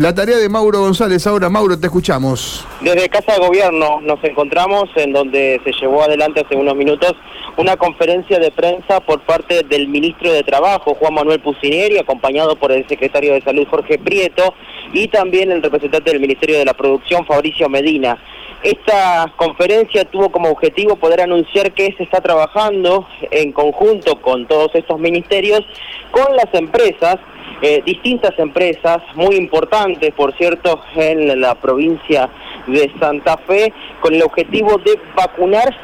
La tarea de Mauro González. Ahora, Mauro, te escuchamos. Desde Casa de Gobierno nos encontramos en donde se llevó adelante hace unos minutos una conferencia de prensa por parte del ministro de Trabajo, Juan Manuel Pucineri, acompañado por el secretario de Salud, Jorge Prieto, y también el representante del Ministerio de la Producción, Fabricio Medina. Esta conferencia tuvo como objetivo poder anunciar que se está trabajando en conjunto con todos estos ministerios, con las empresas, eh, distintas empresas muy importantes, por cierto, en la provincia de Santa Fe, con el objetivo de vacunar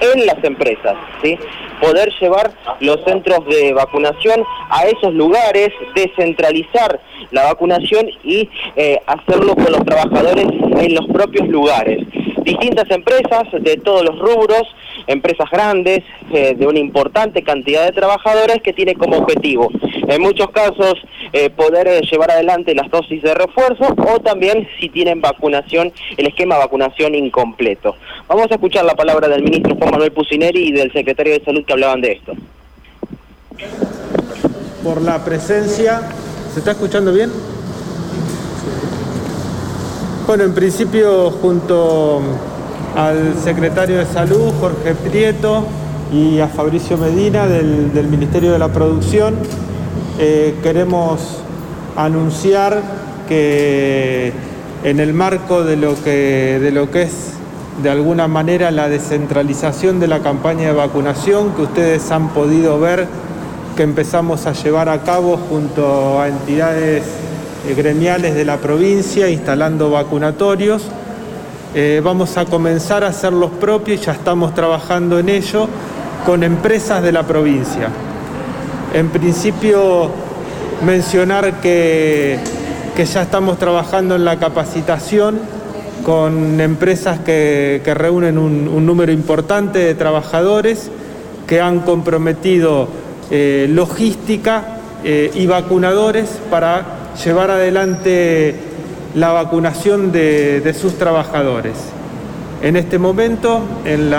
en las empresas, ¿sí? poder llevar los centros de vacunación a esos lugares, descentralizar la vacunación y eh, hacerlo con los trabajadores en los propios lugares distintas empresas de todos los rubros, empresas grandes, eh, de una importante cantidad de trabajadores que tiene como objetivo, en muchos casos, eh, poder eh, llevar adelante las dosis de refuerzo o también si tienen vacunación, el esquema de vacunación incompleto. Vamos a escuchar la palabra del ministro Juan Manuel Pucineri y del secretario de Salud que hablaban de esto. Por la presencia, ¿se está escuchando bien? Bueno, en principio junto al secretario de Salud, Jorge Prieto, y a Fabricio Medina del, Ministerio de la Producción, eh, queremos anunciar que en el marco de lo que, de lo que es de alguna manera la descentralización de la campaña de vacunación que ustedes han podido ver que empezamos a llevar a cabo junto a entidades gremiales de la provincia instalando vacunatorios. Eh, vamos a comenzar a hacer los propios, ya estamos trabajando en ello, con empresas de la provincia. En principio, mencionar que, ya estamos trabajando en la capacitación con empresas que, reúnen un, número importante de trabajadores que han comprometido eh, logística y vacunadores para llevar adelante la vacunación de, sus trabajadores. En este momento, en,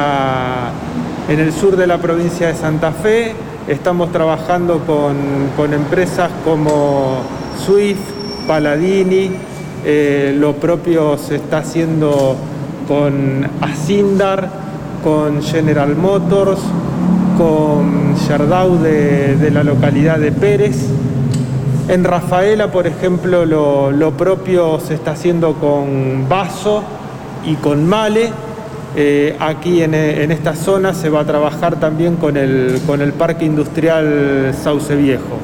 en, el sur de la provincia de Santa Fe, estamos trabajando con, empresas como Swift, Paladini, eh, lo propio se está haciendo con Asindar, con General Motors, con Yardau de la localidad de Pérez, en Rafaela, por ejemplo, lo, propio se está haciendo con Vaso y con Male. Eh, aquí en, esta zona se va a trabajar también con el, con el Parque Industrial Sauce Viejo.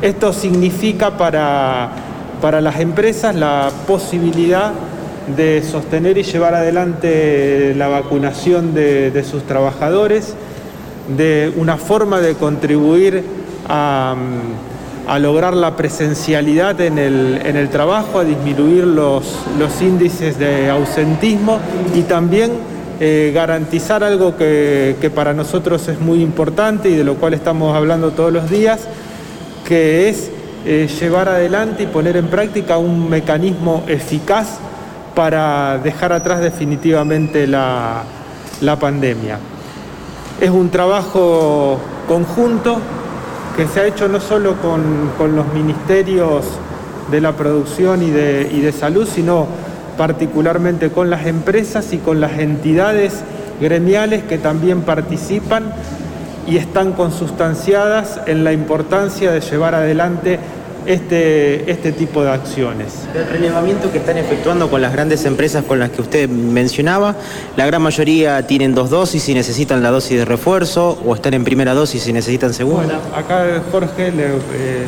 Esto significa para, para las empresas la posibilidad de sostener y llevar adelante la vacunación de, de sus trabajadores, de una forma de contribuir a a lograr la presencialidad en el, trabajo, a disminuir los, los, índices de ausentismo y también eh, garantizar algo que, para nosotros es muy importante y de lo cual estamos hablando todos los días, que es eh, llevar adelante y poner en práctica un mecanismo eficaz para dejar atrás definitivamente la, la pandemia. Es un trabajo conjunto que se ha hecho no solo con, los ministerios de la producción y de, y de salud, sino particularmente con las empresas y con las entidades gremiales que también participan y están consustanciadas en la importancia de llevar adelante este, este tipo de acciones. El relevamiento que están efectuando con las grandes empresas con las que usted mencionaba, la gran mayoría tienen dos dosis y necesitan la dosis de refuerzo o están en primera dosis y necesitan segunda. acá Jorge le... Eh,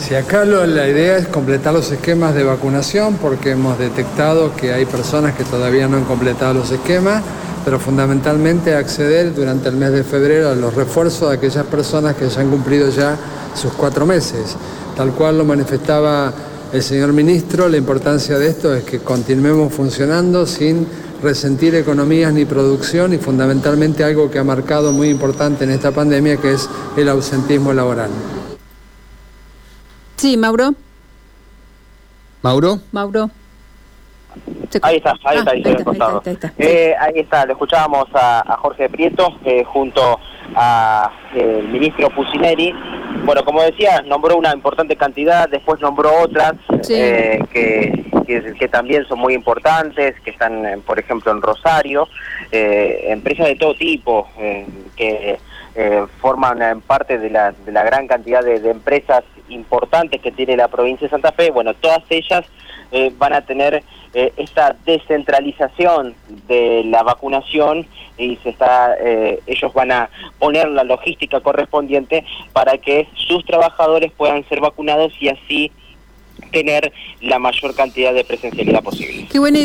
si acá la idea es completar los esquemas de vacunación porque hemos detectado que hay personas que todavía no han completado los esquemas, pero fundamentalmente acceder durante el mes de febrero a los refuerzos de aquellas personas que ya han cumplido ya sus cuatro meses. Tal cual lo manifestaba el señor ministro, la importancia de esto es que continuemos funcionando sin resentir economías ni producción y fundamentalmente algo que ha marcado muy importante en esta pandemia que es el ausentismo laboral. Sí, Mauro. Mauro. Mauro. Ahí está, ahí Ah, está, ahí, está, lo escuchábamos a, a Jorge Prieto eh, junto a eh, ministro Pusineri. Bueno, como decía, nombró una importante cantidad, después nombró otras Sí. eh, que, que, que también son muy importantes, que están, eh, por ejemplo, en Rosario, eh, empresas de todo tipo eh, que eh, forman parte de la, de la gran cantidad de, de empresas importantes que tiene la provincia de Santa Fe. Bueno, todas ellas eh, van a tener eh, esta descentralización de la vacunación y se está eh, ellos van a poner la logística correspondiente para que sus trabajadores puedan ser vacunados y así tener la mayor cantidad de presencialidad posible. Qué buena